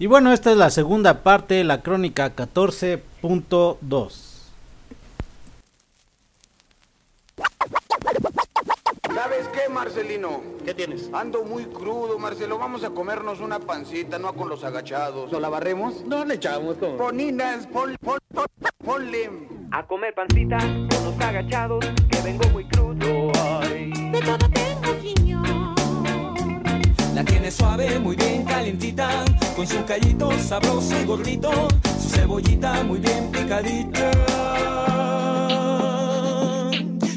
Y bueno, esta es la segunda parte, la crónica 14.2. ¿Sabes qué, Marcelino? ¿Qué tienes? Ando muy crudo, Marcelo. Vamos a comernos una pancita, no con los agachados. ¿Lo la barremos? No le echamos como. Poninas, pon, pon, pon, ponle. A comer pancita con los agachados, que vengo muy crudo. Ay. De todo tengo, señor. La tiene suave, muy bien calientita, con su callito sabroso y gordito, su cebollita muy bien picadita.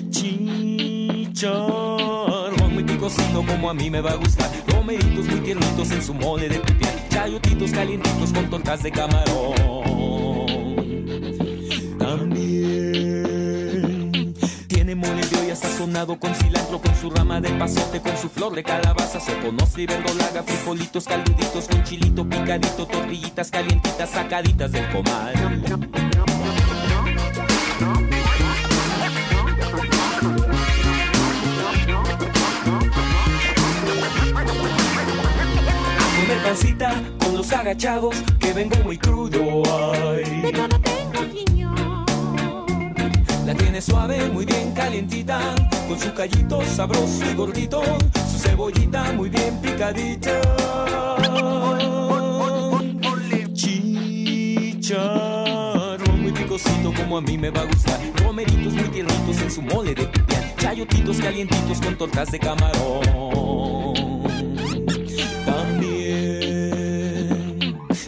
Chicharrón muy picosito como a mí me va a gustar, romeritos muy tiernitos en su mole de pipián, chayotitos calientitos con tortas de camarón. También tiene mole de olla sazonado con cilantro, con su rama de pasote, con su flor de calabaza, soponos y verdolaga, frijolitos calduditos con chilito picadito, tortillitas calientitas sacaditas del comal. A comer pancita con los agachados, que vengo muy crudo. Ay. De todo tengo. La tiene suave, muy bien calientita, con su callito sabroso y gordito, su cebollita muy bien picadita. Chicharrón muy picosito como a mí me va a gustar, romeritos muy tiernitos en su mole de pipián, chayotitos calientitos con tortas de camarón. También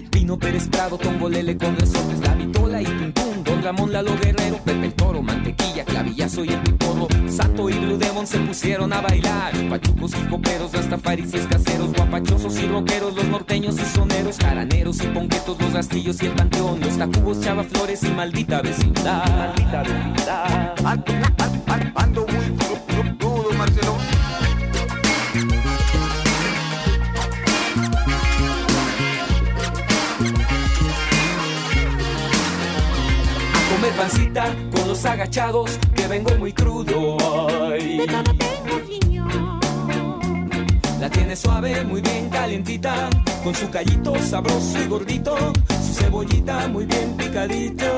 Pino Pérez Prado, Tongolele con resortes, la vitola y Don Ramón Lalo Guerrero, Pepe el Toro, Mantequilla, Clavillazo y el Piporro, Sato y Blue Demon se pusieron a bailar, pachucos y coperos, rastafaris y escaseros, guapachosos y rockeros, los norteños y soneros, jaraneros y ponquetos, los rastillos y el panteón, los tacubos, chava flores y maldita vecindad. Maldita vecindad. Ando, ando, ando, muy comer pancita con los agachados, que vengo muy crudo. Señor. La tiene suave, muy bien calientita, con su callito sabroso y gordito, su cebollita muy bien picadita.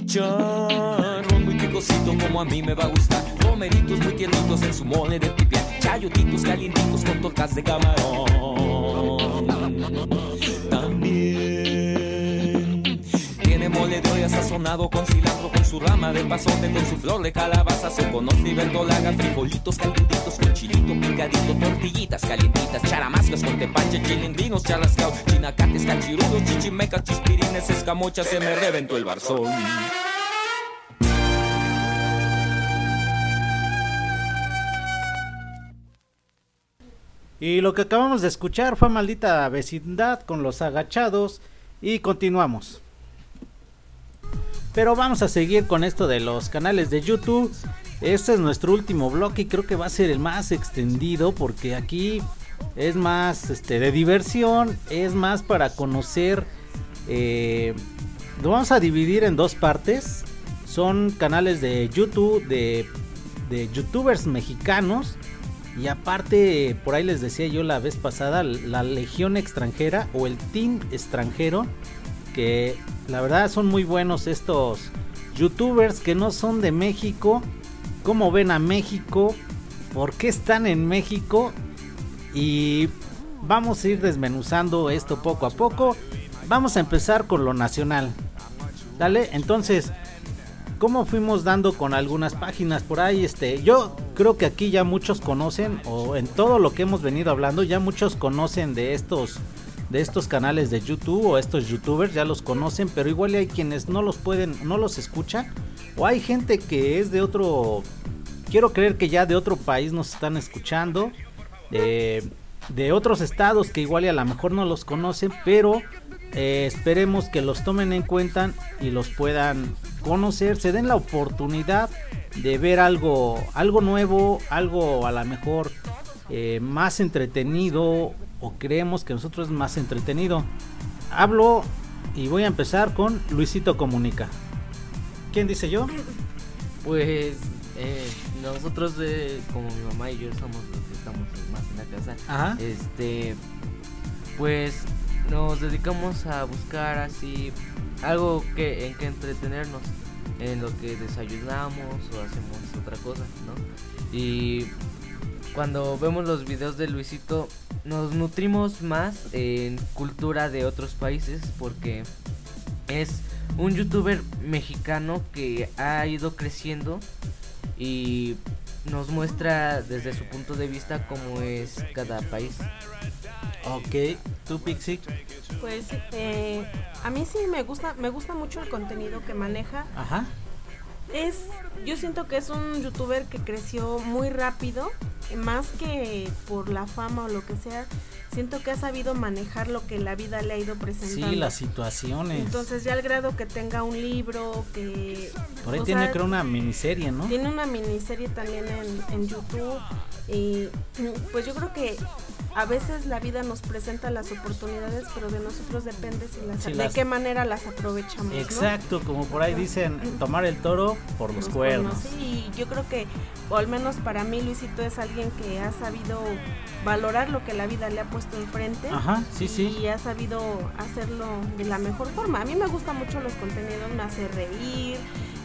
Chicharrón muy picosito como a mí me va a gustar, romeritos muy tiernitos en su mole de pipián, chayotitos calientitos con tortas de camarón. Tiene mole de olla sazonado con cilantro, con su rama de pasote, con su flor de calabaza, soconos y verdolaga, frijolitos calduditos con chilito picadito, tortillitas calientitas, charamascas con tepache, chilindrinos, charrascaos, chinacates, cachirudos, chichimecas, chispirines, escamochas, se me reventó el barzón. Y lo que acabamos de escuchar fue Maldita Vecindad con los agachados y continuamos. Pero vamos a seguir con esto de los canales de YouTube. Este es nuestro último bloque y creo que va a ser el más extendido porque aquí es más este, de diversión, es más para conocer. eh, lo vamos a dividir en dos partes. Son canales de YouTube de, de youtubers mexicanos. Y aparte, por ahí les decía yo la vez pasada, la Legión extranjera o el Team extranjero, que la verdad son muy buenos estos youtubers que no son de México. ¿Cómo ven a México? ¿Por qué están en México? Y vamos a ir desmenuzando esto poco a poco. Vamos a empezar con lo nacional. Dale, entonces, ¿cómo fuimos dando con algunas páginas por ahí? Este, yo creo que aquí ya muchos conocen, o en todo lo que hemos venido hablando, ya muchos conocen de estos, de estos canales de YouTube o estos youtubers, ya los conocen, pero igual hay quienes no los pueden, no los escuchan, o hay gente que es de otro, quiero creer que ya de otro país nos están escuchando, de, de otros estados que igual y a lo mejor no los conocen, pero eh, esperemos que los tomen en cuenta y los puedan conocer, se den la oportunidad de ver algo, algo nuevo, algo a lo mejor eh, más entretenido o creemos que nosotros es más entretenido. Hablo y voy a empezar con Luisito Comunica. ¿Quién dice yo? Pues eh, nosotros, eh, como mi mamá y yo, somos los que estamos más en la casa. Ajá. Este, pues nos dedicamos a buscar así algo que en que entretenernos en lo que desayunamos o hacemos otra cosa, ¿no? Y cuando vemos los videos de Luisito nos nutrimos más en cultura de otros países porque es un youtuber mexicano que ha ido creciendo y nos muestra desde su punto de vista cómo es cada país. Ok, tú Pixie. Pues eh, a mí sí me gusta, me gusta mucho el contenido que maneja. Ajá. Es, yo siento que es un youtuber que creció muy rápido, más que por la fama o lo que sea. Siento que ha sabido manejar lo que la vida le ha ido presentando. Sí, las situaciones. Entonces ya al grado que tenga un libro, que... Por ahí tiene sea, creo una miniserie, ¿no? Tiene una miniserie también en, en YouTube. Y pues yo creo que a veces la vida nos presenta las oportunidades, pero de nosotros depende si las, Si de las- qué manera las aprovechamos. ¿no? Exacto, como por ahí dicen, tomar el toro por los Los cuernos. Sí, y yo creo que, o al menos para mí, Luisito es alguien que ha sabido valorar lo que la vida le ha puesto enfrente. Ajá, sí, sí. Y ha sabido hacerlo de la mejor forma. A mí me gustan mucho los contenidos, me hace reír.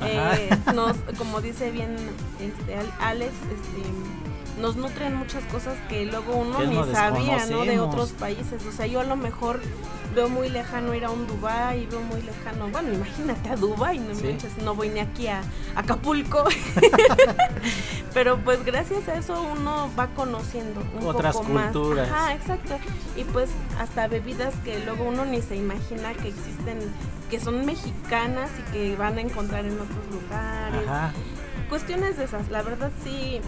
Eh, nos, como dice bien este, Al- Alex, este, nos nutren muchas cosas que luego uno Que ni no sabía, ¿no? De otros países. O sea, yo a lo mejor veo muy lejano ir a un Dubai, veo muy lejano, bueno, imagínate a Dubai, no Sí. manches, no voy ni aquí a Acapulco. Pero pues gracias a eso uno va conociendo un Otras poco más. culturas. Ajá, exacto. Y pues hasta bebidas que luego uno ni se imagina que existen, que son mexicanas y que van a encontrar en otros lugares. Ajá. Cuestiones de esas, la verdad sí,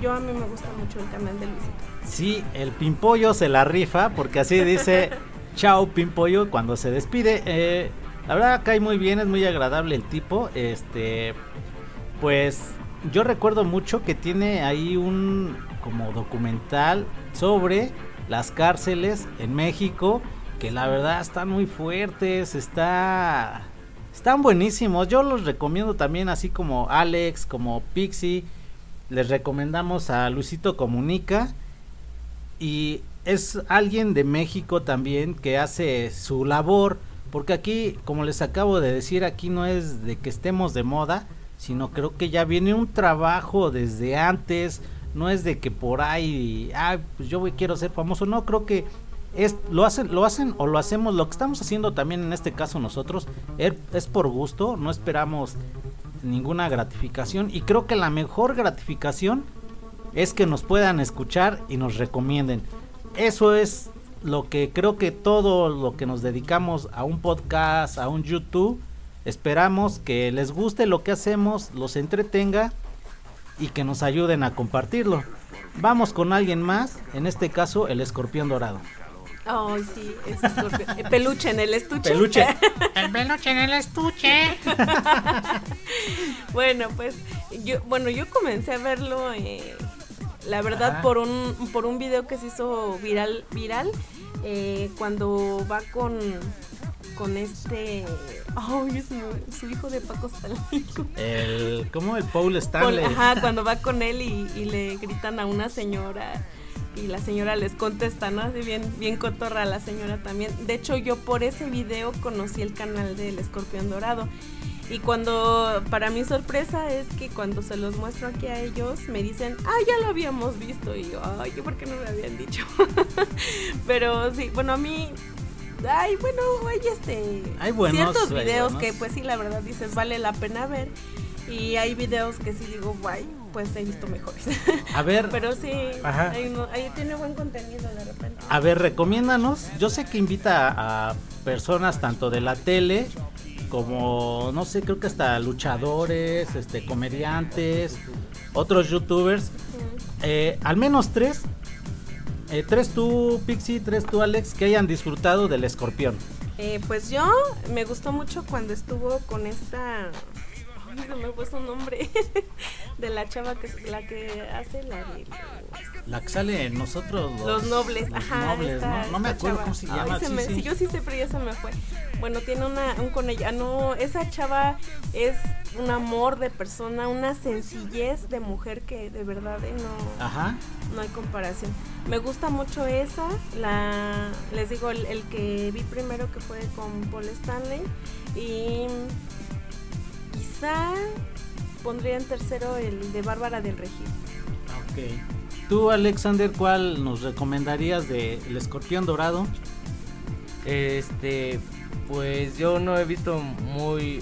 yo a mí me gusta mucho el canal de Luisito. Sí, el Pimpollo se la rifa porque así dice chao Pimpollo cuando se despide. Eh, la verdad cae muy bien, es muy agradable el tipo. Este, pues yo recuerdo mucho que tiene ahí un como documental sobre las cárceles en México que la verdad están muy fuertes, está están buenísimos. Yo los recomiendo también así como Alex, como Pixie. Les recomendamos a Luisito Comunica y es alguien de México también que hace su labor, porque aquí, como les acabo de decir, aquí no es de que estemos de moda, sino creo que ya viene un trabajo desde antes, no es de que por ahí, ah, pues yo voy- quiero ser famoso, no, creo que es lo hacen lo hacen o lo hacemos, lo que estamos haciendo también en este caso nosotros es, es por gusto, no esperamos ninguna gratificación y creo que la mejor gratificación es que nos puedan escuchar y nos recomienden. Eso es lo que creo que todo lo que nos dedicamos a un podcast, a un YouTube, esperamos que les guste lo que hacemos, los entretenga y que nos ayuden a compartirlo. Vamos con alguien más, en este caso el escorpión dorado. Ay, sí, es escorpión. Eh, Peluche en el estuche. Peluche. El peluche en el estuche. bueno, pues yo, bueno, yo comencé a verlo, eh, la verdad, Ajá. por un, por un video que se hizo viral, viral, eh, cuando va con, con este, ay, es mu- su hijo de Paco Stanley. El, ¿cómo? El Paul Con- Stanley. ajá, cuando va con él y, y le gritan a una señora y la señora les contesta, ¿no? Así bien, bien cotorra la señora también. De hecho, yo por ese video conocí el canal del Escorpión Dorado. Y cuando, para mi sorpresa es que cuando se los muestro aquí a ellos, me dicen, ah, ya lo habíamos visto. Y yo, ay, ¿por qué no me habían dicho? Pero sí, bueno, a mí, ay, bueno, hay este, Hay buenos, ciertos videos que pues sí, la verdad dices, vale la pena ver. Y hay videos que sí digo, guay, pues he visto mejores. A ver, Pero sí, ahí, ahí tiene buen contenido de repente. A ver, recomiéndanos. Yo sé que invita a, a personas tanto de la tele como, no sé, creo que hasta luchadores, este, comediantes, otros youtubers. Eh, al menos tres. eh, tres tú, Pixie, tres tú, Alex, que hayan disfrutado del escorpión. Eh, pues yo me gustó mucho cuando estuvo con esta. Ay, se me fue su nombre. de la chava que la que hace la de. los- la que sale en nosotros los, Los nobles, los ajá. nobles, esta- ¿no? No me acuerdo chava. cómo se Ay, llama. se sí, me- sí. sí, yo sí sé, pero ya se me fue. Bueno, tiene una, un con ella. No, esa chava es un amor de persona, una sencillez de mujer que de verdad eh, no, Ajá. no hay comparación. Me gusta mucho esa. La, les digo, el, el que vi primero que fue con Paul Stanley. Y quizá pondría en tercero el de Bárbara del Regil. Ok. Tú, Alexander, ¿cuál nos recomendarías de El Escorpión Dorado? Este, pues yo no he visto muy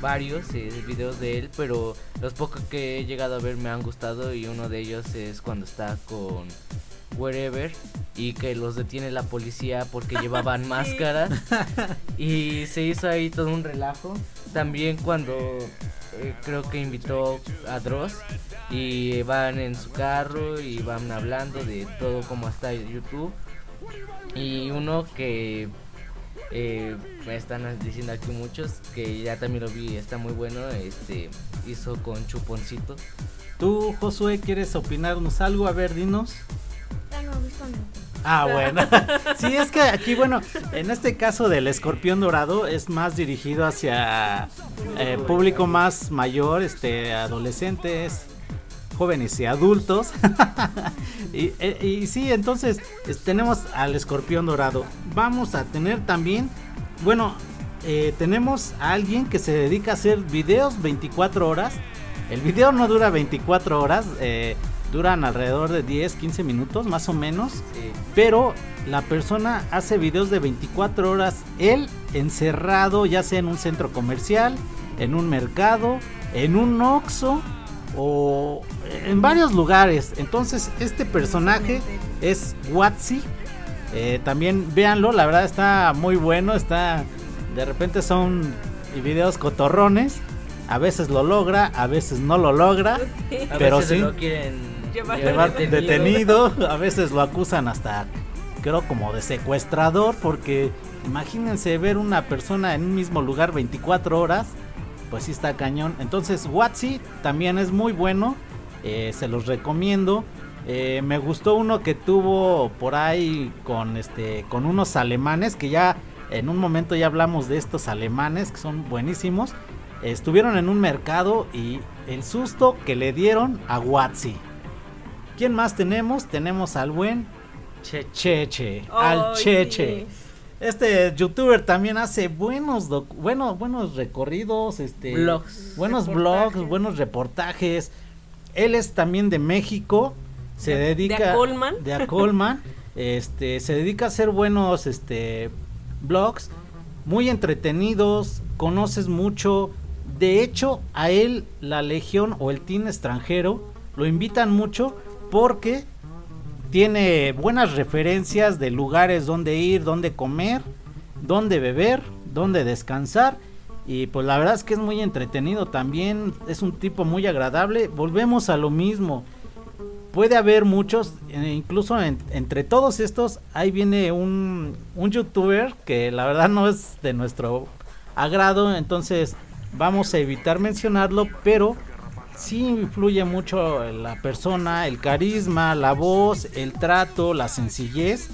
varios eh, videos de él, pero los pocos que he llegado a ver me han gustado y uno de ellos es cuando está con Wherever y que los detiene la policía porque llevaban Sí. máscaras y se hizo ahí todo un relajo. También cuando eh, creo que invitó a Dross y van en su carro y van hablando de todo como está YouTube y uno que eh, me están diciendo aquí muchos que ya también lo vi está muy bueno este hizo con chuponcito Tú, Josué, ¿quieres opinarnos algo? A ver, dinos. Ni- Ah, bueno. sí, es que aquí, bueno, en este caso del escorpión dorado es más dirigido hacia eh, público más mayor, este, adolescentes, jóvenes y adultos. y, eh, y sí, entonces es- tenemos al escorpión dorado. Vamos a tener también, bueno, eh, tenemos a alguien que se dedica a hacer videos 24 horas. El video no dura 24 horas, eh, duran alrededor de 10, 15 minutos más o menos. Sí. Pero la persona hace videos de 24 horas, él encerrado, ya sea en un centro comercial, en un mercado, en un Oxxo o en varios lugares. Entonces, este personaje es Watsi. Eh, también véanlo, la verdad está muy bueno. Está de repente son videos cotorrones. A veces lo logra, a veces no lo logra. Sí. a Pero veces sí. lo quieren Detenido, a veces lo acusan hasta creo como de secuestrador porque imagínense ver una persona en un mismo lugar 24 horas, pues sí está cañón. Entonces Watsi también es muy bueno, eh, se los recomiendo. Eh, me gustó uno que tuvo por ahí con este con unos alemanes que ya en un momento ya hablamos de estos alemanes que son buenísimos. Estuvieron en un mercado y el susto que le dieron a Watsi. ¿Quién más tenemos? Tenemos al buen Che- Cheche, al Cheche. sí. Este youtuber también hace buenos bueno, buenos recorridos, este buenos Reportajes. blogs, buenos reportajes. Él es también de México, se De- de dedica Acolman. de Acolman, este se dedica a hacer buenos este blogs muy entretenidos, conoces mucho. De hecho, a él la Legión o el Team extranjero lo invitan mucho porque tiene buenas referencias de lugares donde ir, donde comer, donde beber, donde descansar. Y pues la verdad es que es muy entretenido también, es un tipo muy agradable. Volvemos a lo mismo. Puede haber muchos, eh, incluso en- entre todos estos, ahí viene un, un youtuber que la verdad no es de nuestro agrado, entonces vamos a evitar mencionarlo, pero sí influye mucho la persona, el carisma, la voz, el trato, la sencillez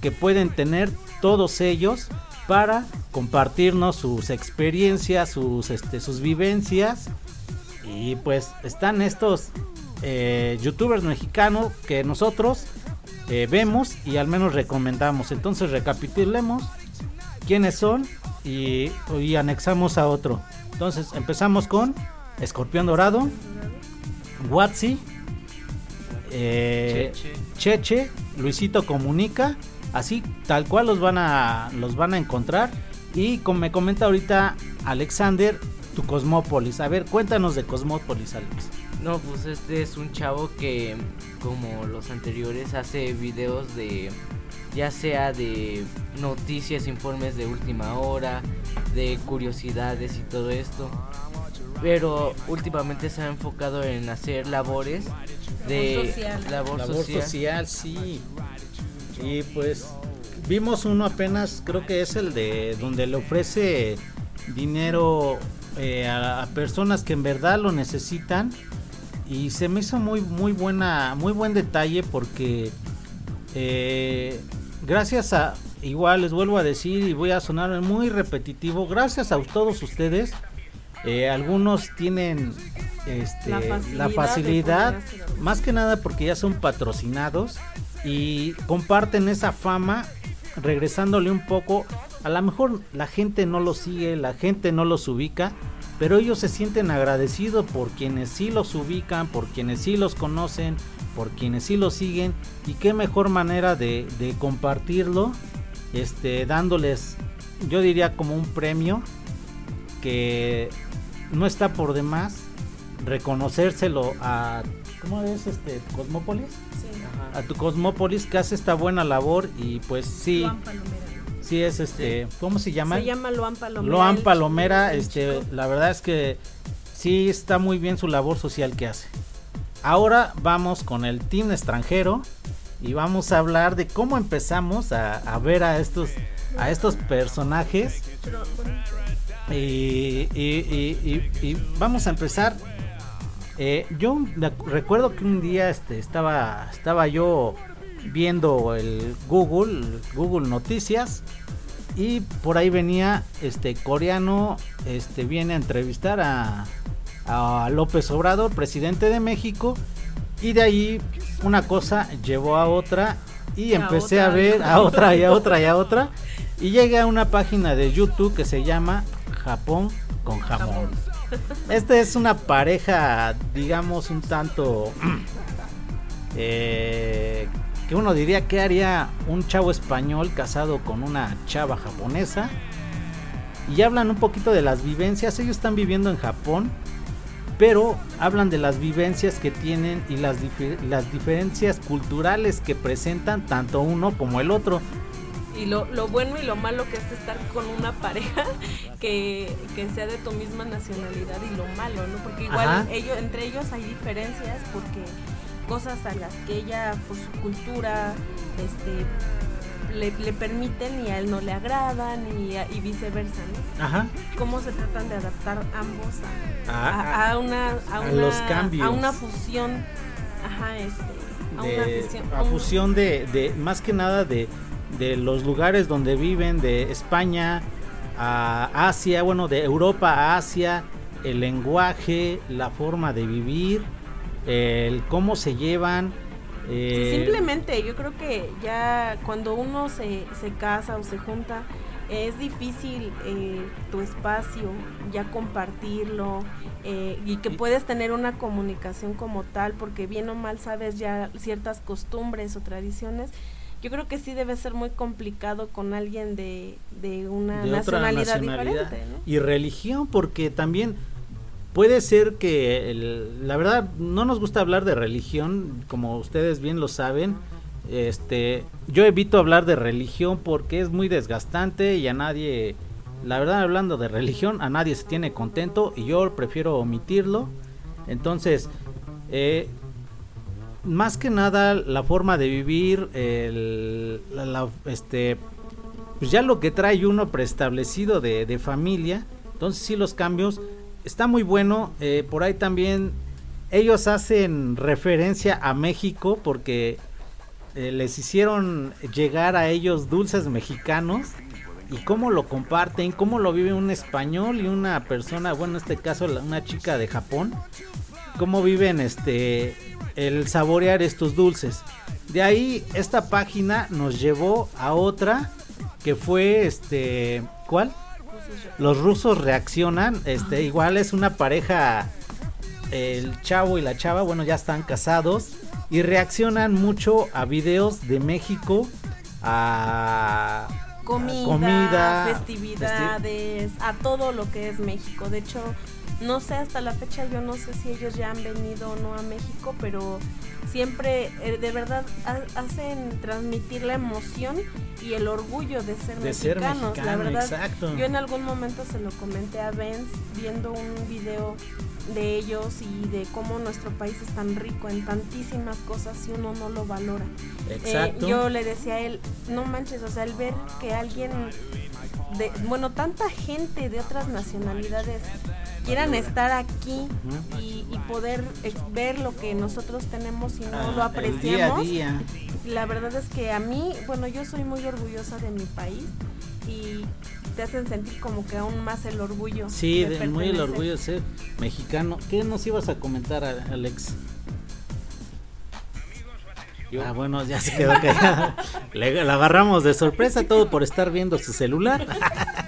que pueden tener todos ellos para compartirnos sus experiencias, sus, este, vivencias. Y pues están estos eh, youtubers mexicanos que nosotros eh, vemos y al menos recomendamos. Entonces recapitulemos quiénes son y anexamos a otro. Entonces empezamos con Escorpión Dorado, Watsi, eh, Cheche. Cheche, Luisito Comunica, así tal cual los van a los van a encontrar y como me comenta ahorita Alexander, tu Cosmópolis. A ver, cuéntanos de Cosmópolis, Alex. No, pues este es un chavo que, como los anteriores, hace videos de, ya sea de noticias, informes de última hora, de curiosidades y todo esto. Pero últimamente se ha enfocado en hacer labores de Labor social. labor, Labor social. social, sí. Y pues vimos uno apenas, creo que es el de donde le ofrece dinero eh, a, a personas que en verdad lo necesitan. y se me hizo muy muy buena muy buen detalle porque eh, gracias a igual les vuelvo a decir y voy a sonar muy repetitivo gracias a todos ustedes eh, algunos tienen este, La facilidad la más que nada porque ya son patrocinados y comparten esa fama regresándole un poco. A lo mejor la gente no los sigue la gente no los ubica pero ellos se sienten agradecidos por quienes sí los ubican por quienes sí los conocen por quienes sí los siguen. Y qué mejor manera de, de compartirlo este dándoles yo diría como un premio que no está por demás reconocérselo a ¿cómo es este Cosmópolis? A tu Cosmópolis que hace esta buena labor y pues sí, Luan Palomera. sí es este, ¿cómo se llama? Se llama Luan Palomera. Loan el Palomera, chico, el este, chico. la verdad es que sí está muy bien su labor social que hace. Ahora vamos con el team extranjero y vamos a hablar de cómo empezamos a, a ver a estos a estos personajes y, vamos a empezar. Eh, yo recuerdo que un día este, estaba estaba yo viendo el Google Google Noticias y por ahí venía este coreano este viene a entrevistar a, a López Obrador presidente de México y de ahí una cosa llevó a otra y A empecé otra. a ver a otra y a otra y a otra y llegué a una página de YouTube que se llama Japón con jamón. Esta es una pareja digamos un tanto eh, que uno diría que haría un chavo español casado con una chava japonesa. Y hablan un poquito de las vivencias. Ellos están viviendo en Japón pero hablan de las vivencias que tienen y las, las diferencias culturales que presentan tanto uno como el otro Y lo, lo bueno y lo malo que es estar con una pareja que, que sea de tu misma nacionalidad y lo malo, ¿no? Porque igual Ajá. ellos, entre ellos hay diferencias porque cosas a las que ella por su cultura este le, le permiten y a él no le agradan y, a- y viceversa, ¿no? Ajá. Cómo se tratan de adaptar ambos a, A- a, a una, a, una- los cambios. a una fusión, ajá, este, a una de, fusión, a un- fusión de, de- más que nada de, de los lugares donde viven, de España a Asia, bueno, de Europa a Asia, el lenguaje, la forma de vivir, el cómo se llevan. Sí, eh, simplemente yo creo que ya cuando uno se, se casa o se junta es difícil eh, tu espacio ya compartirlo eh, y que puedes tener una comunicación como tal porque bien o mal sabes ya ciertas costumbres o tradiciones yo creo que sí debe ser muy complicado con alguien de, de una de nacionalidad, nacionalidad diferente ¿no? y religión porque también puede ser que el- la verdad no nos gusta hablar de religión como ustedes bien lo saben este yo evito hablar de religión porque es muy desgastante y a nadie la verdad hablando de religión a nadie se tiene contento y yo prefiero omitirlo entonces eh, más que nada la forma de vivir el, este pues ya lo que trae uno preestablecido de, de familia entonces sí los cambios está muy bueno eh, por ahí también ellos hacen referencia a México porque eh, les hicieron llegar a ellos dulces mexicanos y cómo lo comparten, cómo lo vive un español y una persona, bueno, en este caso una chica de Japón, cómo viven este el saborear estos dulces. De ahí esta página nos llevó a otra que fue este ¿cuál? Los rusos reaccionan, este igual es una pareja el chavo y la chava, bueno, ya están casados y reaccionan mucho a videos de México a comida, comida, festividades, a todo lo que es México. De hecho, no sé hasta la fecha, yo no sé si ellos ya han venido o no a México, pero siempre eh, de verdad ha- hacen transmitir la emoción y el orgullo de ser de ser mexicanos. la mexicano, verdad, exacto. yo en algún momento se lo comenté a Benz viendo un video de ellos y de cómo nuestro país es tan rico en tantísimas cosas y uno no lo valora. Eh, Exacto. yo le decía a él, no manches, o sea, el ver que alguien, de, bueno, tanta gente de otras nacionalidades quieran estar aquí y, y poder eh, ver lo que nosotros tenemos y no lo Ah, día a apreciamos. día. La verdad es que a mí, bueno, yo soy muy orgullosa de mi país y te hacen sentir como que aún más el orgullo. Sí, de muy el orgullo de ser mexicano. ¿Qué nos ibas a comentar, a- Ah, bueno, ya se quedó callado. Le, la agarramos de sorpresa todo por estar viendo su celular.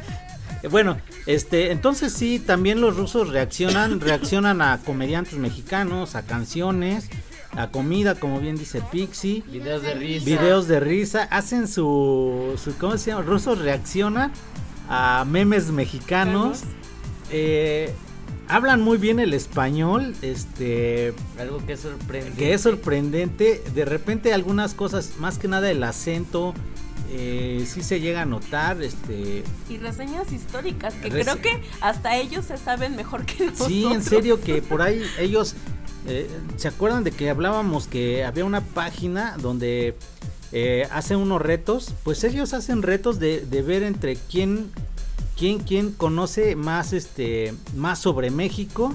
bueno, este, entonces sí, también los rusos reaccionan, reaccionan a comediantes mexicanos, a canciones, a comida, como bien dice Pixie. Videos de risa. Videos de risa, hacen su, su ¿cómo se llama? Rusos reaccionan a memes mexicanos. eh, hablan muy bien el español, este, Algo que es sorprendente. que es sorprendente. De repente algunas cosas, más que nada el acento, eh, sí se llega a notar, este, Y reseñas históricas que Rese- creo que hasta ellos se saben mejor que nosotros. Sí, en serio que por ahí ellos eh, se acuerdan de que hablábamos que había una página donde eh, hacen unos retos, pues ellos hacen retos de, de ver entre quién quién quién conoce más este más sobre México,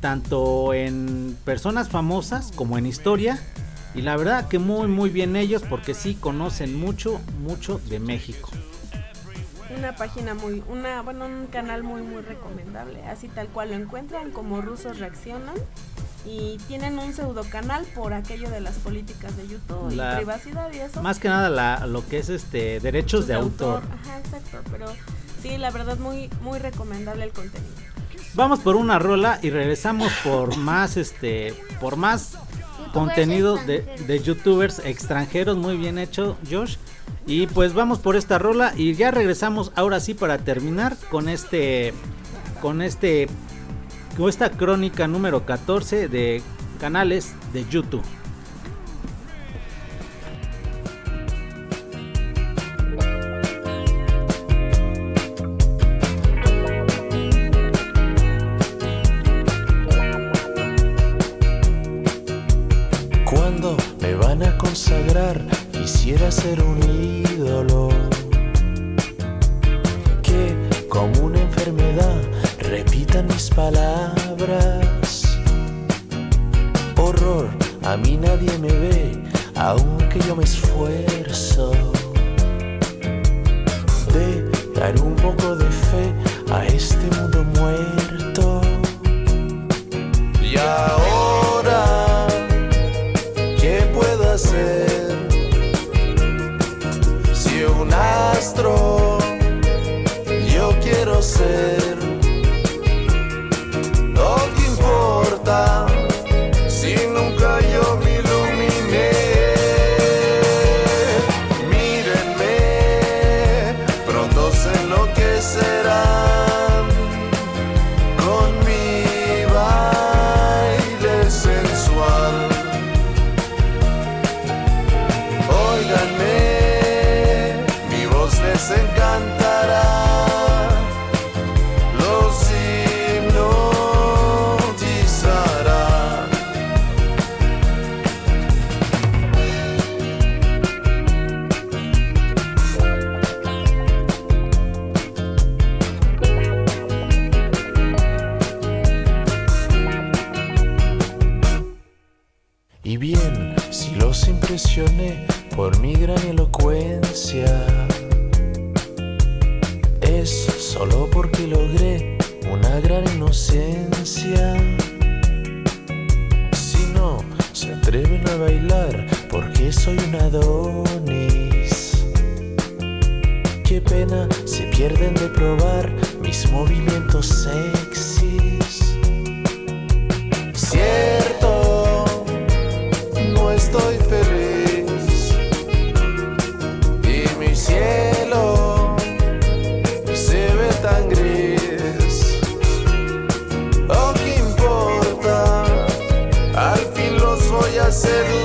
tanto en personas famosas como en historia. Y la verdad que muy muy bien ellos porque sí conocen mucho mucho de México. Una página muy, una, bueno, un canal muy, muy recomendable. Así tal cual lo encuentran, como rusos reaccionan. Y tienen un pseudo canal por aquello de las políticas de YouTube La- y privacidad y eso. Más que nada la- lo que es este derechos de autor. Ajá, exacto. Pero sí, la verdad, muy, muy recomendable el contenido. Vamos por una rola y regresamos por más este por más contenido de, de youtubers extranjeros muy bien hecho Josh y pues vamos por esta rola y ya regresamos ahora sí para terminar con este con este con esta crónica número 14 de canales de YouTube. Bien, si los impresioné por mi gran elocuencia, es solo porque logré una gran inocencia. Si no se atreven a bailar porque soy un Adonis, qué pena se pierden de probar mis movimientos sexys. Cierto, voy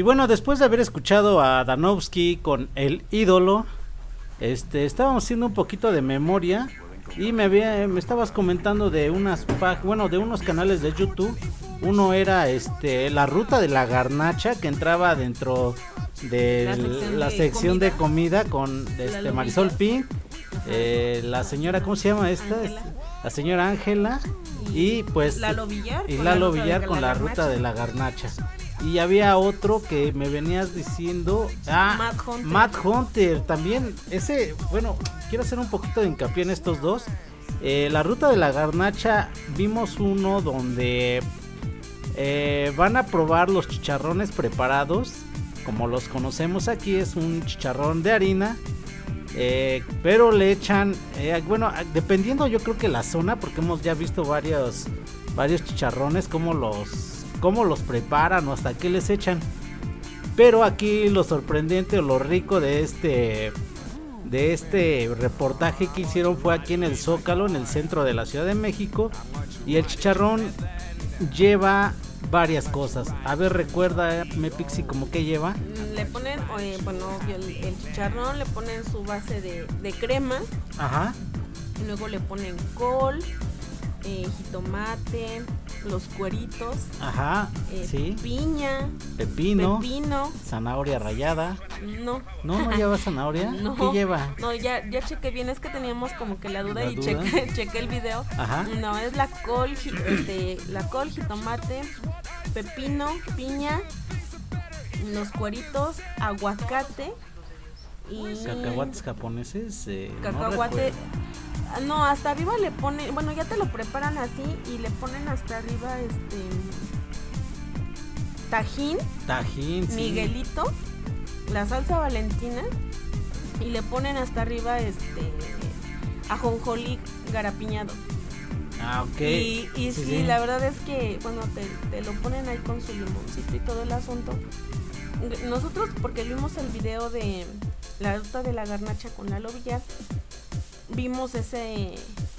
Y bueno, después de haber escuchado a Danowski con El ídolo, este, estábamos haciendo un poquito de memoria y me había, me estabas comentando de unas, bueno, de unos canales de YouTube. Uno era, este, la ruta de la garnacha que entraba dentro de La sección la de sección de comida. con, este, Marisol. Pink, eh, la señora, ¿cómo se llama esta? Ángela. La señora Ángela y pues Lalo Villar y con la Lalo de Villar la con la ruta de la garnacha. Y había otro que me venías diciendo. Ah, Matt Hunter. Matt Hunter también. Ese, bueno, quiero hacer un poquito de hincapié en estos dos. Eh, la ruta de la garnacha, vimos uno donde eh, van a probar los chicharrones preparados. Como los conocemos aquí, es un chicharrón de harina. eh, pero le echan, bueno, dependiendo yo creo que la zona, porque hemos ya visto varios, varios chicharrones, cómo los, cómo los preparan o hasta qué les echan. Pero aquí lo sorprendente o lo rico de este, de este reportaje que hicieron fue aquí en el Zócalo, en el centro de la Ciudad de México. Y el chicharrón lleva varias cosas. A ver, recuerda, me Pixie, como que lleva. Le ponen, eh, bueno, el, el chicharrón, le ponen su base de, de crema, Ajá. y luego le ponen col, eh, jitomate, los cueritos, Ajá, eh, sí. piña, Pepino, pepino, zanahoria rayada. no. No, no lleva zanahoria. No, ¿Qué lleva? No, ya, ya chequé bien, es que teníamos como que la duda ¿La y duda? Chequé, chequé el video. Ajá. No, es la col, este, la col, jitomate, pepino, piña, los cueritos, aguacate y Cacahuates japoneses. eh, no cacahuate. Ah, No, hasta arriba le ponen, bueno, ya te lo preparan así y le ponen hasta arriba este tajín, Tajín, sí. Miguelito, la salsa valentina y le ponen hasta arriba este ajonjolí garapiñado. Ah, ok. Y, y sí, la verdad es que, bueno, te, te lo ponen ahí con su limoncito y todo el asunto. Nosotros, porque vimos el video de la ruta de la garnacha con Lalo Villar, vimos ese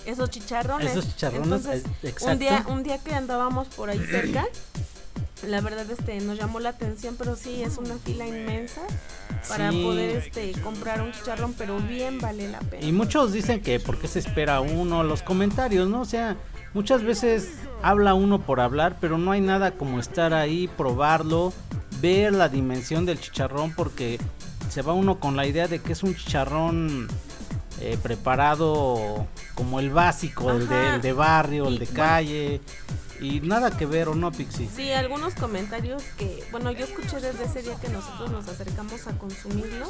esos chicharrones. Esos chicharrones, Entonces, eh, exacto. un día, un día que andábamos por ahí cerca, la verdad este nos llamó la atención, pero sí es una fila inmensa para Sí. poder este comprar un chicharrón, pero bien vale la pena. Y muchos dicen que por qué se espera uno, los comentarios, ¿no? O sea, muchas veces habla uno por hablar, pero no hay nada como estar ahí, probarlo, ver la dimensión del chicharrón, porque se va uno con la idea de que es un chicharrón eh, preparado como el básico, el de, Ajá. el de barrio, el Y, de bueno. calle, y nada que ver, ¿o no, Pixie? Sí, algunos comentarios que, bueno, yo escuché desde ese día que nosotros nos acercamos a consumirlo.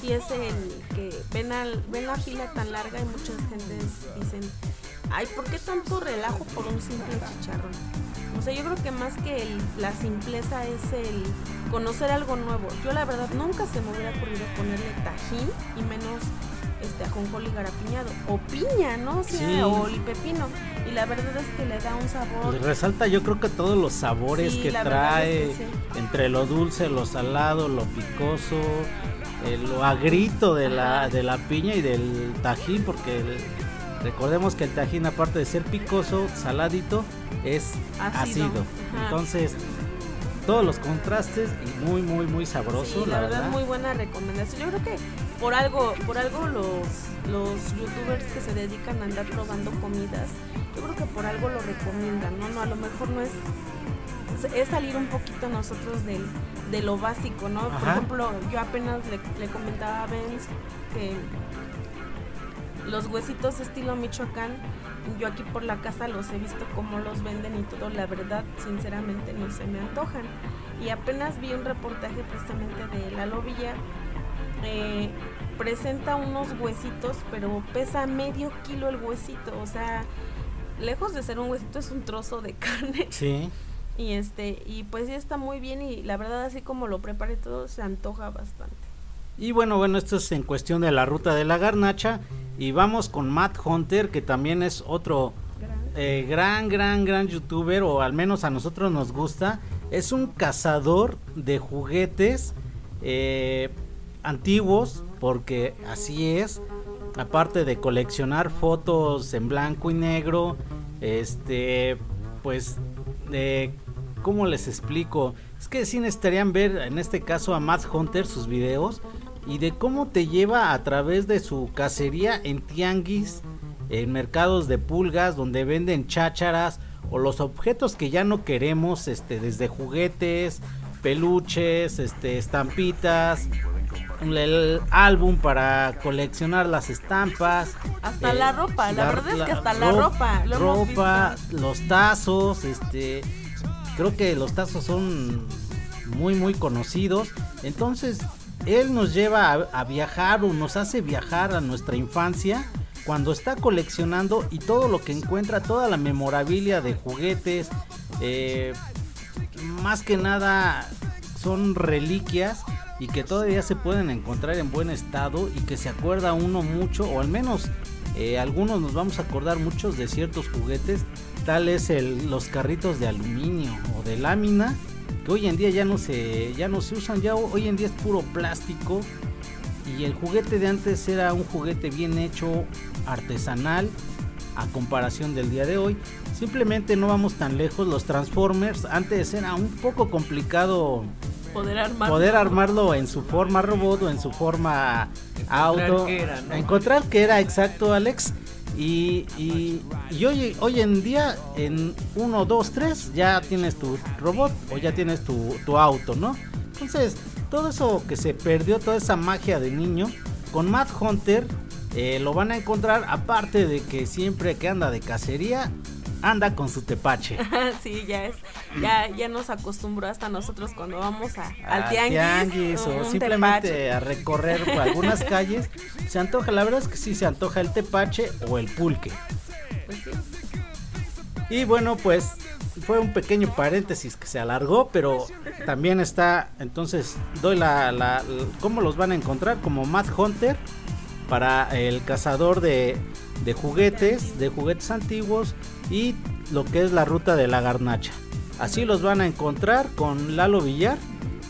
Sí es el que ven, al, ven la fila tan larga y muchas gentes dicen, ay, ¿por qué tanto relajo por un simple chicharrón? O sea, yo creo que más que el- la simpleza es el conocer algo nuevo. Yo la verdad nunca se me hubiera ocurrido ponerle tajín y menos este ajonjolí garapiñado o piña, ¿no? O, sea, Sí. o el pepino. Y la verdad es que le da un sabor Le resalta yo creo que todos los sabores Sí, que trae, es que sí. entre lo dulce, lo salado, lo picoso, eh, lo agrito de la, de la piña y del tajín, porque el- recordemos que el tajín aparte de ser picoso, saladito, es ácido. Entonces, todos los contrastes y muy, muy, muy sabroso, Sí, la, la verdad, verdad. muy buena recomendación. Yo creo que por algo, por algo los, los youtubers que se dedican a andar probando comidas, yo creo que por algo lo recomiendan, ¿no? No, a lo mejor no es es salir un poquito nosotros del, de lo básico, ¿no? Por ejemplo, yo apenas le, le comentaba a Benz que los huesitos estilo Michoacán, yo aquí por la casa los he visto cómo los venden y todo, la verdad, sinceramente no se me antojan. Y apenas vi un reportaje precisamente de Lalo Villar eh, presenta unos huesitos, pero pesa medio kilo el huesito. O sea, lejos de ser un huesito, es un trozo de carne. Sí. Y este, y pues sí está muy bien y la verdad así como lo preparé todo se antoja bastante. Y bueno, bueno, esto es en cuestión de la ruta de la garnacha. Y vamos con Matt Hunter, que también es otro eh, gran, gran, gran youtuber, o al menos a nosotros nos gusta. Es un cazador de juguetes eh, antiguos, porque así es. Aparte de coleccionar fotos en blanco y negro, este, pues, de ¿cómo les explico? Es que sí necesitarían ver en este caso a Matt Hunter sus videos y de cómo te lleva a través de su cacería en tianguis, en mercados de pulgas donde venden chácharas o los objetos que ya no queremos, este, desde juguetes, peluches, este, estampitas, el álbum para coleccionar las estampas. Hasta eh, la ropa, la, verdad es que hasta la ropa. Lo ropa, los tazos, este, creo que los tazos son muy muy conocidos. Entonces él nos lleva a, viajar o nos hace viajar a nuestra infancia cuando está coleccionando y todo lo que encuentra, toda la memorabilia de juguetes, eh, más que nada son reliquias y que todavía se pueden encontrar en buen estado y que se acuerda uno mucho, o al menos eh, algunos nos vamos a acordar muchos de ciertos juguetes, tal es el, los carritos de aluminio o de lámina, que hoy en día ya no se, ya no se usan, ya hoy en día es puro plástico y el juguete de antes era un juguete bien hecho, artesanal, a comparación del día de hoy. Simplemente no vamos tan lejos. Los Transformers antes era un poco complicado Poder armar. poder armarlo en su forma robot o en su forma auto. qué era, ¿no? Encontrar que era exacto, Alex. Y, y- y hoy, hoy en día, en 1, 2, 3, ya tienes tu robot o ya tienes tu, tu auto, ¿no? Entonces, todo eso que se perdió, toda esa magia de niño, con Matt Hunter eh, lo van a encontrar, aparte de que siempre que anda de cacería, anda con su tepache. sí, ya es, ya, ya nos acostumbró hasta nosotros cuando vamos a, al a tianguis, tianguis un- o simplemente tepache. a recorrer por algunas calles. Se antoja, la verdad es que sí se antoja el tepache o el pulque. Pues sí. Y bueno, pues fue un pequeño paréntesis que se alargó, pero también está, entonces doy la, la, la- cómo los van a encontrar como Matt Hunter para el cazador de, de juguetes, de juguetes antiguos y lo que es la ruta de la garnacha. Así los van a encontrar con Lalo Villar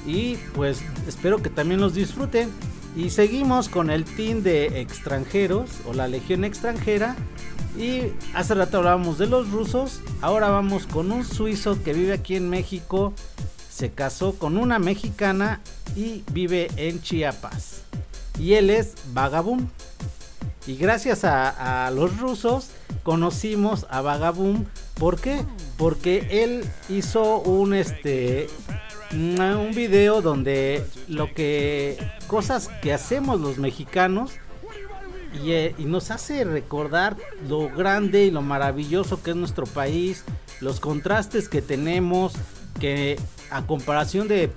y pues espero que también los disfruten. Y seguimos con el team de extranjeros o la legión extranjera. Y hace rato hablábamos de los rusos, ahora vamos con un suizo que vive aquí en México, se casó con una mexicana y vive en Chiapas. Y él es Vagabum. Y gracias a, los rusos conocimos a Vagabum. ¿Por qué? Porque él hizo un este un video donde lo que cosas que hacemos los mexicanos eh, y nos hace recordar lo grande y lo maravilloso que es nuestro país, los contrastes que tenemos, que a comparación de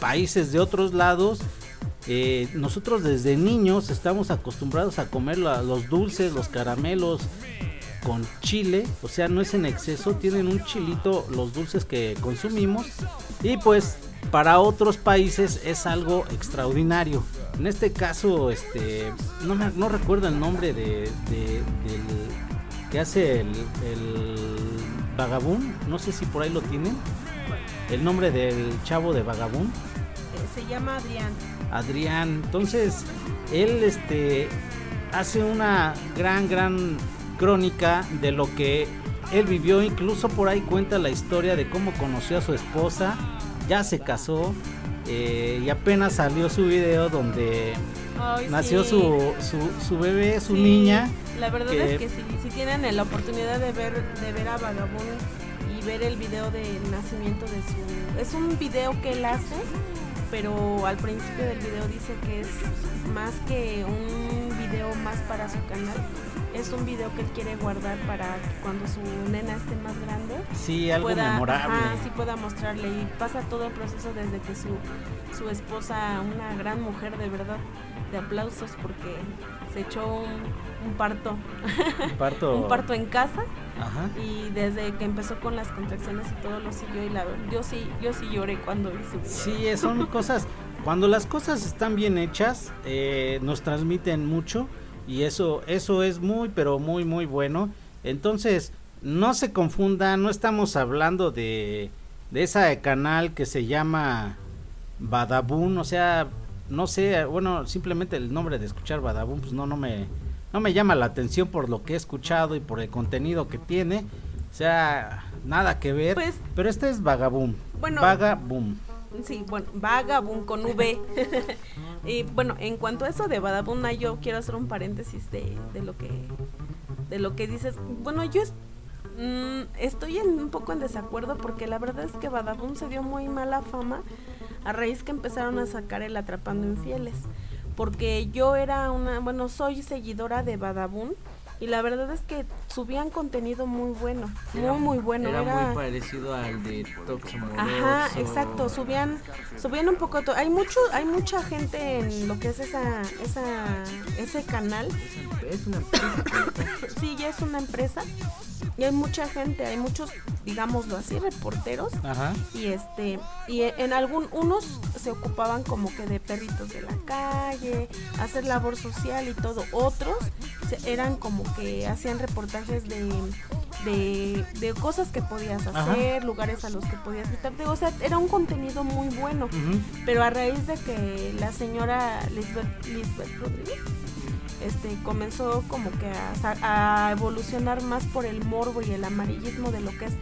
países de otros lados, eh, nosotros desde niños estamos acostumbrados a comer los dulces, los caramelos con chile, o sea, no es en exceso, tienen un chilito los dulces que consumimos y pues para otros países es algo extraordinario. En este caso, este, no, recuerdo el nombre de, de- que hace el, el no sé si por ahí lo tienen, el nombre del chavo de vagabún. Eh, se llama Adrián. Adrián. Entonces, él este hace una gran, gran crónica de lo que él vivió. Incluso por ahí cuenta la historia de cómo conoció a su esposa. Ya se casó. eh, y apenas salió su video donde Ay, nació sí. su, su, su bebé, su Sí, niña. La verdad que- es que si, si tienen la oportunidad de ver, de ver a Vagabundo y ver el video del nacimiento de su... Es un video que él hace, pero al principio del video dice que es más que un video más para su canal. Es un video que él quiere guardar para que cuando su nena esté más grande Sí, algo pueda, memorable. ajá, sí pueda mostrarle y pasa todo el proceso desde que su, su esposa, una gran mujer de verdad, de aplausos porque se echó un, un parto, Un parto. un parto en casa Ajá. y desde que empezó con las contracciones y todo lo siguió y la yo sí, yo sí lloré cuando vi su video. Sí, eh, son cosas. Cuando las cosas están bien hechas, eh, nos transmiten mucho y eso, eso es muy, pero muy, muy bueno. Entonces, no se confunda, no estamos hablando de, de esa canal que se llama Badabun, o sea, no sé, bueno, simplemente el nombre de escuchar Badabun, pues no, no me, no me llama la atención por lo que he escuchado y por el contenido que tiene. O sea, nada que ver. Pues- pero este es Vagaboom. Bueno. Vagaboom. Sí, bueno, Vagabun con V. y bueno, en cuanto a eso de Badabun, yo quiero hacer un paréntesis de, de lo que de lo que dices. Bueno, yo es- mm, estoy en, un poco en desacuerdo porque la verdad es que Badabun se dio muy mala fama a raíz que empezaron a sacar el Atrapando Infieles. Porque yo era una, bueno, soy seguidora de Badabun y la verdad es que subían contenido muy bueno, Era- muy muy bueno. Era, era- muy parecido al de Toxo Ajá, exacto, subían, subían un poco, to- hay mucho, hay mucha gente en lo que es esa, esa, ese canal, Es una empresa. sí, ya es una empresa, y hay mucha gente, hay muchos, digámoslo así, reporteros, Ajá. y este, y en algún, unos se ocupaban como que de perritos de la calle, hacer labor social y todo, otros se- eran como que hacían reportajes de, de, de cosas que podías Ajá. hacer, lugares a los que podías visitarte, o sea, era un contenido muy bueno, pero a raíz de que la señora Lisbeth, Lisbeth Rodríguez este, comenzó como que a, evolucionar más por el morbo y el amarillismo de lo que es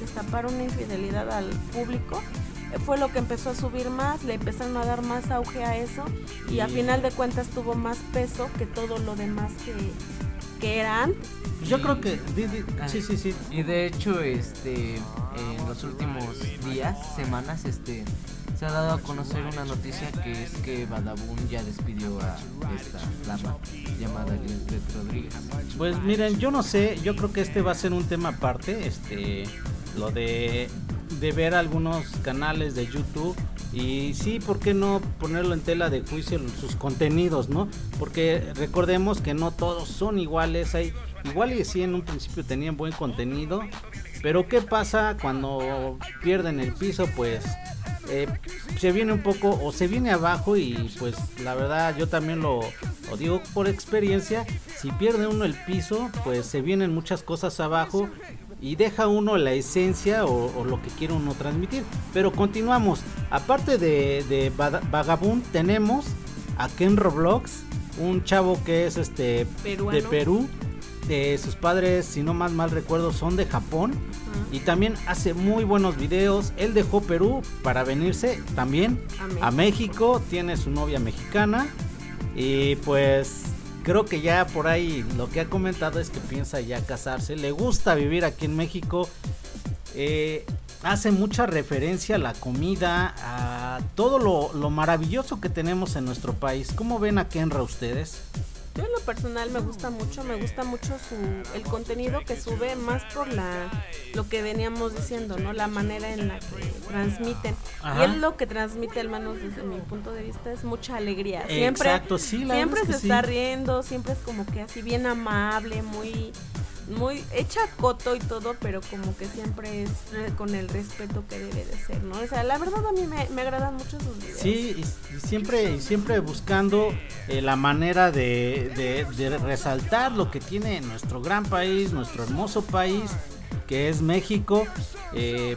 destapar una infidelidad al público. eh, Fue lo que empezó a subir más, le empezaron a dar más auge a eso y a final de cuentas tuvo más peso que todo lo demás que, que era antes. Yo creo que. di- di- Ah. sí, sí, sí. Y de hecho, este, en los últimos días, semanas, este, se ha dado a conocer una noticia que es que Badabun ya despidió a esta dama llamada Lisbeth Rodríguez. Pues miren, yo no sé, yo creo que este va a ser un tema aparte, este, lo de, de ver algunos canales de YouTube y sí, ¿por qué no ponerlo en tela de juicio sus contenidos, no? Porque recordemos que no todos son iguales, hay igual y sí en un principio tenían buen contenido, pero ¿qué pasa cuando pierden el piso? Pues eh, se viene un poco o se viene abajo y pues la verdad yo también lo, lo digo por experiencia, si pierde uno el piso pues se vienen muchas cosas abajo y deja uno la esencia o, o lo que quiere uno transmitir. Pero continuamos, aparte de, de Vagabund tenemos a Ken Roblox, un chavo que es este Peruano. de Perú. De sus padres, si no más mal recuerdo, son de Japón y también hace muy buenos videos. Él dejó Perú para venirse también A a México. Tiene su novia mexicana y pues creo que ya por ahí lo que ha comentado es que piensa ya casarse. Le gusta vivir aquí en México. Eh, hace mucha referencia a la comida, a todo lo, lo maravilloso que tenemos en nuestro país. ¿Cómo ven a Kenra ustedes? Yo en lo personal me gusta mucho, me gusta mucho su el contenido que sube más por la lo que veníamos diciendo, ¿no? La manera en la que transmiten. Ajá. Y él lo que transmite, al menos desde mi punto de vista, es mucha alegría. Siempre Exacto, sí, la siempre se es que está sí. riendo, siempre es como que así bien amable, muy muy hecha coto y todo, pero como que siempre es eh, con el respeto que debe de ser, ¿no? O sea, la verdad a mí me, me agradan mucho sus videos. Sí, y, y siempre, y siempre buscando eh, la manera de, de- de resaltar lo que tiene nuestro gran país, nuestro hermoso país, que es México. Eh,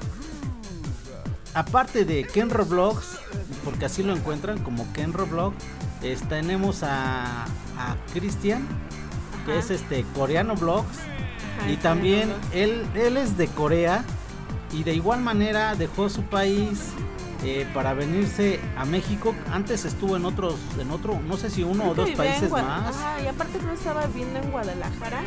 aparte de Ken Roblox, porque así lo encuentran como Ken Roblox, es- tenemos a, a Cristian, que Ajá. es este coreano vlogs. Ajá, Y también él, él es de Corea y de igual manera dejó su país eh, para venirse a México. Antes estuvo en otros, en otro, no sé si uno o dos países más. Ajá, y aparte que estaba viviendo en Guadalajara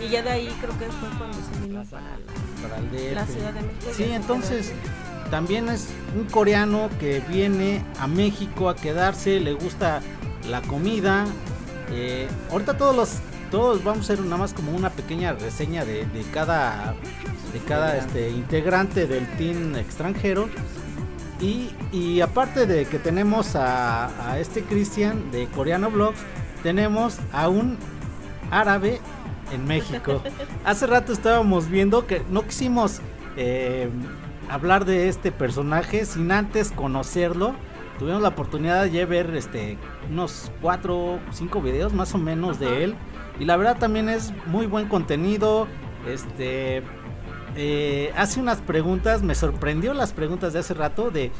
y ya de ahí creo que fue cuando se vino para la, Para el DF. la Ciudad de México. Sí, entonces también es un coreano que viene a México a quedarse, le gusta la comida Eh, ahorita todos los todos vamos a hacer nada más como una pequeña reseña de, de cada de cada este integrante del team extranjero. Y, y aparte de que tenemos a, a este Cristian de Coreano Vlogs tenemos a un árabe en México. Hace rato estábamos viendo que no quisimos eh, hablar de este personaje sin antes conocerlo. Tuvimos la oportunidad de ver este unos cuatro o cinco videos más o menos de él y la verdad también es muy buen contenido este eh, hace unas preguntas me sorprendió las preguntas de hace rato de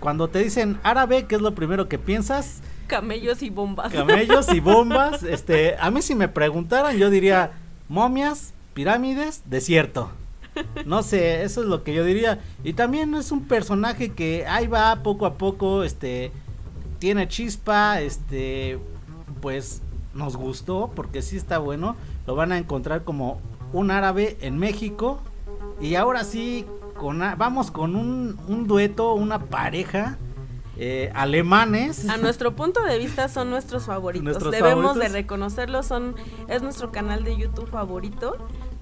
cuando te dicen árabe qué es lo primero que piensas Camellos y bombas. camellos y bombas este a mí si me preguntaran yo diría momias pirámides desierto no sé, eso es lo que yo diría. Y también es un personaje que ahí va poco a poco, este, tiene chispa, este, pues nos gustó porque sí está bueno. Lo van a encontrar como un árabe en México. Y ahora sí, con, vamos con un, un dueto, una pareja. eh, alemanes. A nuestro punto de vista son nuestros favoritos. Nuestros Debemos favoritos. de reconocerlo, son es nuestro canal de YouTube favorito.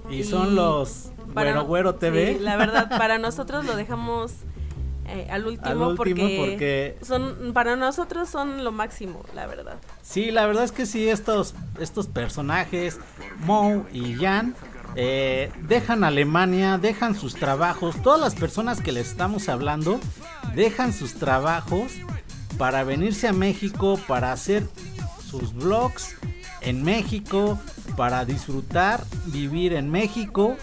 Y son los Güero Güero TV. Sí, la verdad, para nosotros lo dejamos eh, al último, Al último porque, porque- son para nosotros son lo máximo, la verdad. Sí, la verdad es que sí, estos, estos personajes, Mo y Jan, eh, dejan Alemania, dejan sus trabajos, todas las personas que les estamos hablando, dejan sus trabajos para venirse a México, para hacer sus vlogs en México, para disfrutar, vivir en México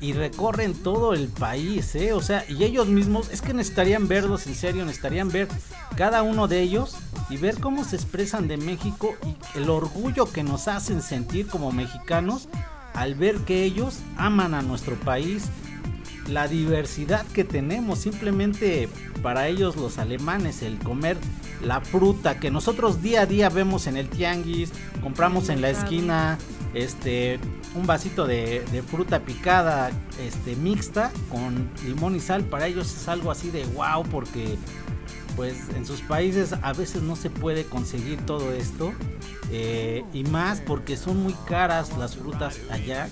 y recorren todo el país, ¿eh? O sea, y ellos mismos, es que necesitarían verlos en serio, necesitarían ver cada uno de ellos y ver cómo se expresan de México y el orgullo que nos hacen sentir como mexicanos al ver que ellos aman a nuestro país, la diversidad que tenemos, simplemente para ellos los alemanes, el comer la fruta que nosotros día a día vemos en el tianguis, compramos en la esquina, este, un vasito de, de fruta picada, este, mixta con limón y sal, para ellos es algo así de wow, porque pues en sus países a veces no se puede conseguir todo esto eh, y más porque son muy caras las frutas allá.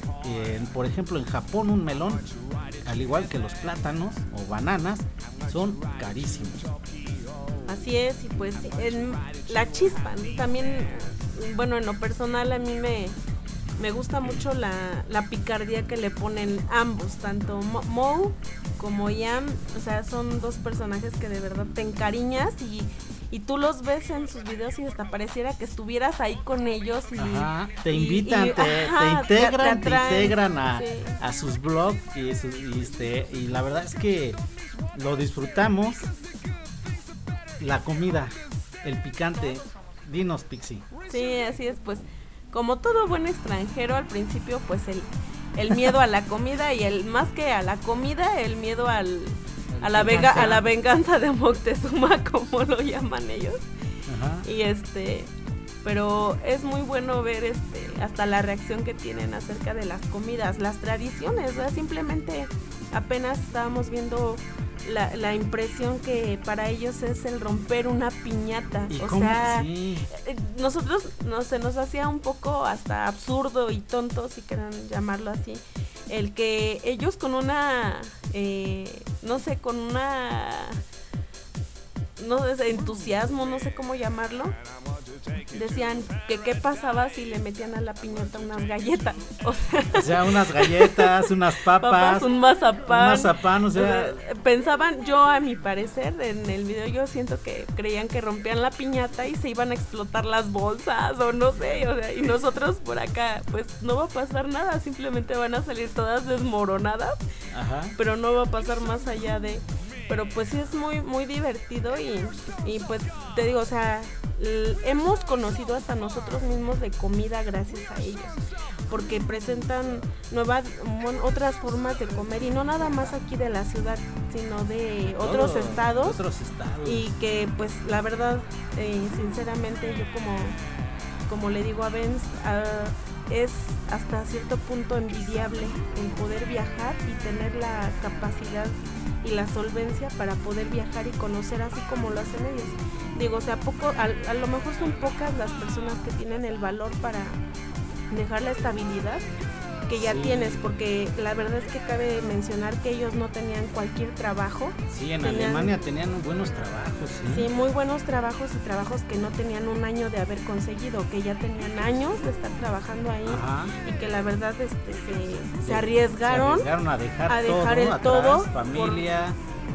Por ejemplo, en Japón un melón, al igual que los plátanos o bananas, son carísimos. Así es, y pues en la chispa, también, bueno, en lo personal a mí me, me gusta mucho la, la picardía que le ponen ambos, tanto Mo, Mo como Yam, o sea, son dos personajes que de verdad te encariñas y, y tú los ves en sus videos y hasta pareciera que estuvieras ahí con ellos y Ajá, te invitan, y- te, ajá, te integran, te, atraen, integran a, sí. a sus blogs y, sus- y este, y la verdad es que lo disfrutamos. La comida, el picante. Dinos, Pixie. Sí, así es, pues como todo buen extranjero al principio pues el, el miedo a la comida y el más que a la comida, el miedo al, a, la venga, a la venganza de Moctezuma como lo llaman ellos. Ajá. Y este, pero es muy bueno ver este hasta la reacción que tienen acerca de las comidas, las tradiciones, ¿verdad? simplemente apenas estábamos viendo la, la impresión que para ellos es el romper una piñata. ¿Y o cómo? sea, Sí. eh, nosotros no se nos hacía un poco hasta absurdo y tonto, si quieren llamarlo así, el que ellos con una, eh, no sé, con una, no sé, entusiasmo, no sé cómo llamarlo, decían que qué pasaba si le metían a la piñata unas galletas, o sea, O sea, unas galletas, unas papas, papas, un mazapán. un mazapán, o sea, pensaban, yo a mi parecer, en el video yo siento que creían que rompían la piñata y se iban a explotar las bolsas o no sé, o sea, y nosotros por acá, pues no va a pasar nada, simplemente van a salir todas desmoronadas, ajá. pero no va a pasar más allá de... Pero pues sí es muy, muy divertido y, y pues te digo, o sea, hemos conocido hasta nosotros mismos de comida gracias a ellos porque presentan nuevas otras formas de comer y no nada más aquí de la ciudad sino de otros Todo, estados Otros estados. y que pues la verdad eh, sinceramente yo como como le digo a Benz ah, es hasta cierto punto envidiable el poder viajar y tener la capacidad y la solvencia para poder viajar y conocer así como lo hacen ellos digo, o sea, poco, a, a lo mejor son pocas las personas que tienen el valor para dejar la estabilidad que ya Sí. tienes, porque la verdad es que cabe mencionar que ellos no tenían cualquier trabajo. Sí, en Tenían- Alemania tenían buenos trabajos. ¿sí? Sí, muy buenos trabajos y trabajos que no tenían un año de haber conseguido, que ya tenían años de estar trabajando ahí Ajá. y que la verdad este, se, se Se arriesgaron. a dejar, a todo, el atrás, todo por- familia,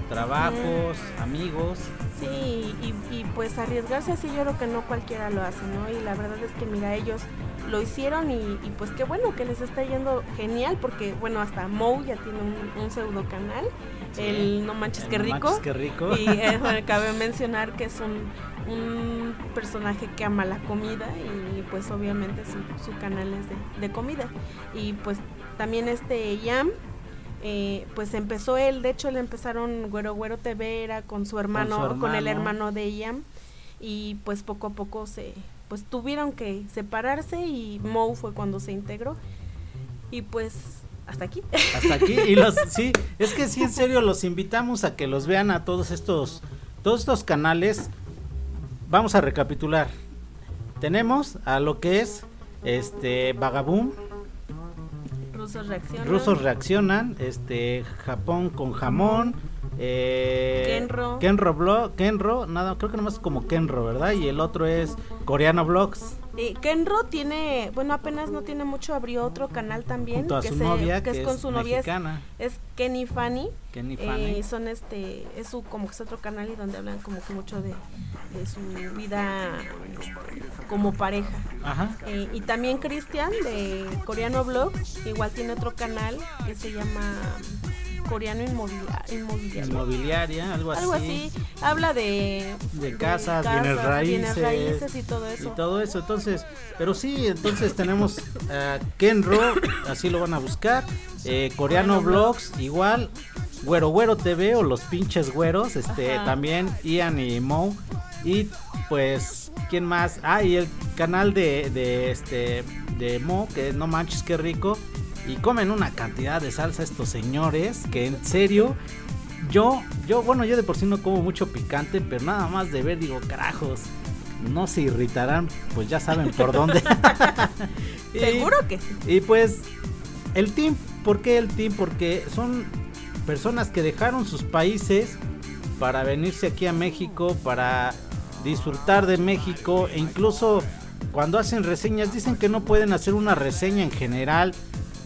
trabajos, amigos. Sí, y, y pues arriesgarse así yo creo que no cualquiera lo hace, ¿no? Y la verdad es que mira, ellos lo hicieron y, y pues qué bueno que les está yendo genial porque bueno, hasta Moe ya tiene un, un pseudo canal, Sí. el No Manches El Qué Rico. Manches Qué Rico. Y eh, bueno, cabe mencionar que es un, un personaje que ama la comida y pues obviamente su, su canal es de, de comida. Y pues también este Yam, eh, pues empezó él, de hecho le empezaron Güero Güero TV, era con su hermano, con, el hermano. de Yam y pues poco a poco se pues tuvieron que separarse y Moe fue cuando se integró y pues hasta aquí. Hasta aquí. Y los, sí, es que sí, en serio, los invitamos a que los vean a todos estos, todos estos canales. Vamos a recapitular. Tenemos a lo que es este Vagaboom, Rusos reaccionan. rusos reaccionan, este Japón con jamón, eh, Kenro. Kenro Blog, Kenro, nada, creo que nomás como Kenro, ¿verdad? Y el otro es Coreano Vlogs. Eh, Kenro tiene, bueno, apenas no tiene mucho, abrió otro canal también. Junto que su se- novia, que, que es con su novia, es, mexicana. es Kenny Fanny. Kenny Eh, Fanny. son este, es su, como que es otro canal y donde hablan como que mucho de, de su vida como pareja. Ajá. Eh, y también Cristian de Coreano Vlogs, igual tiene otro canal que se llama Coreano Inmobilia- Inmobiliario. Inmobiliaria, algo así. Algo así. Habla de, de casas, raíces, bienes raíces y todo eso. y todo eso. Entonces, pero sí, entonces tenemos a Kenro, así lo van a buscar. eh, Coreano Coreano Vlogs, igual. Güero Güero TV o los pinches güeros, este Ajá. también Ian y Mo. Y pues, ¿quién más? Ah, y el canal de, de este de Mo, que no manches qué rico. Y comen una cantidad de salsa estos señores, que en serio, yo, yo, bueno, yo de por sí no como mucho picante, pero nada más de ver digo, carajos, no se irritarán, pues ya saben por dónde. Y- Seguro que sí. y pues el team, ¿por qué el team? Porque son personas que dejaron sus países para venirse aquí a México, para disfrutar de México e incluso cuando hacen reseñas dicen que no pueden hacer una reseña en general,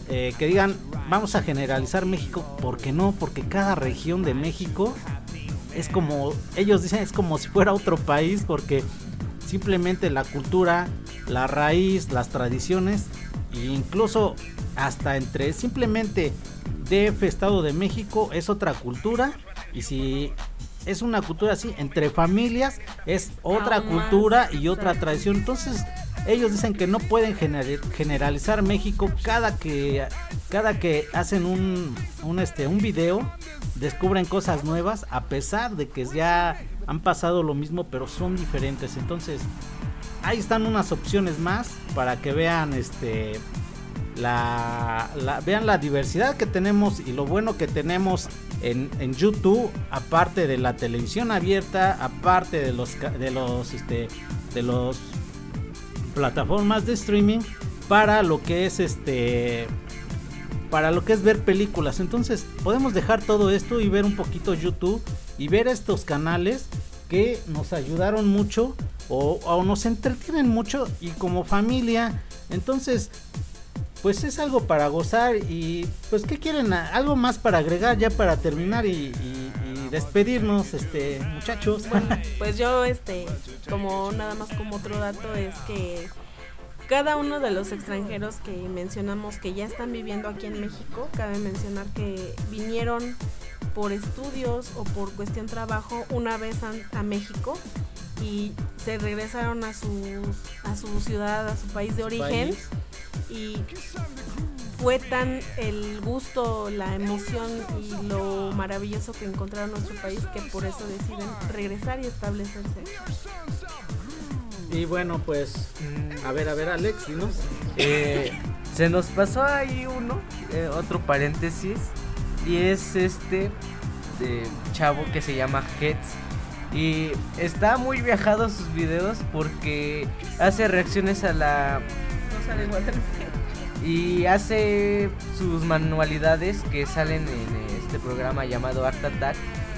eh, que digan vamos a generalizar México, porque no, porque cada región de México es como, ellos dicen es como si fuera otro país porque simplemente la cultura, la raíz, las tradiciones e incluso hasta entre simplemente DF Estado de México es otra cultura y si es una cultura así entre familias es otra cultura y otra tradición. Entonces ellos dicen que no pueden gener- generalizar México. Cada que cada que hacen un, un este un video descubren cosas nuevas a pesar de que ya han pasado lo mismo pero son diferentes. Entonces ahí están unas opciones más para que vean este la, la- vean la diversidad que tenemos y lo bueno que tenemos en, en YouTube aparte de la televisión abierta aparte de los de los este de los plataformas de streaming para lo que es este para lo que es ver películas. Entonces podemos dejar todo esto y ver un poquito YouTube y ver estos canales que nos ayudaron mucho o, o nos entretienen mucho y como familia. Entonces pues es algo para gozar y pues qué quieren algo más para agregar ya para terminar y, y- despedirnos este muchachos. Pues yo, este, como nada más como otro dato es que cada uno de los extranjeros que mencionamos que ya están viviendo aquí en México, cabe mencionar que vinieron por estudios o por cuestión trabajo una vez a, a México y se regresaron a su, a su ciudad, a su país de origen País. y fue tan el gusto, la emoción y lo maravilloso que encontraron nuestro país que por eso deciden regresar y establecerse. Y bueno, pues a ver, a ver Alex, dinos. Eh, se nos pasó ahí uno, eh, otro paréntesis, y es este de chavo que se llama Heads. Y está muy viajado sus videos porque hace reacciones a la Rosa de Guadalupe. Y hace sus manualidades que salen en este programa llamado Art Attack,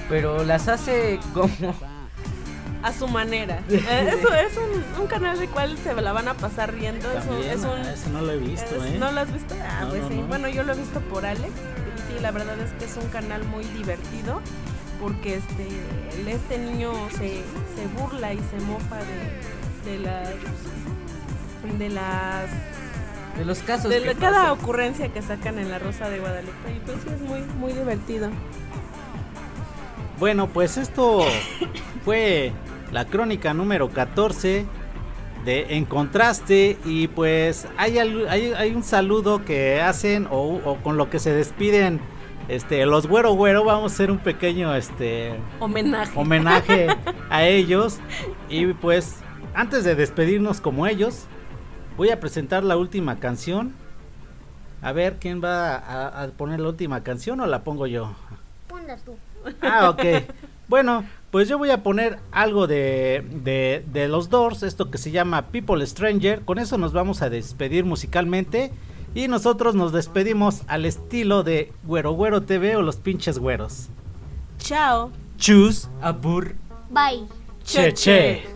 pero las hace como A su manera. Eh, Eso es un, un canal de cual se la van a pasar riendo. Es un- También, es un, ah, ese no lo he visto, es- ¿eh? ¿No lo has visto? Ah, No, pues no, sí. no. Bueno, yo lo he visto por Alex. Y sí, la verdad es que es un canal muy divertido. Porque este, este niño se, se burla y se mofa de, de las. De las. De los casos De que la- cada pasan. ocurrencia que sacan en la Rosa de Guadalupe. Y pues sí, es muy, muy divertido. Bueno, pues esto fue la crónica número 14 de En Contraste y pues hay, hay, hay un saludo que hacen o, o con lo que se despiden este los güero güero vamos a hacer un pequeño este Homenaje. homenaje a ellos y pues antes de despedirnos como ellos voy a presentar la última canción a ver quién va a, a poner la última canción o la pongo yo Ponlas tú. Ah, ok. Bueno, pues yo voy a poner algo de, de, de los Doors, esto que se llama People Stranger. Con eso nos vamos a despedir musicalmente. Y nosotros nos despedimos al estilo de Güero Güero TV o los pinches güeros. Chao. Chus, abur, Bye. che che.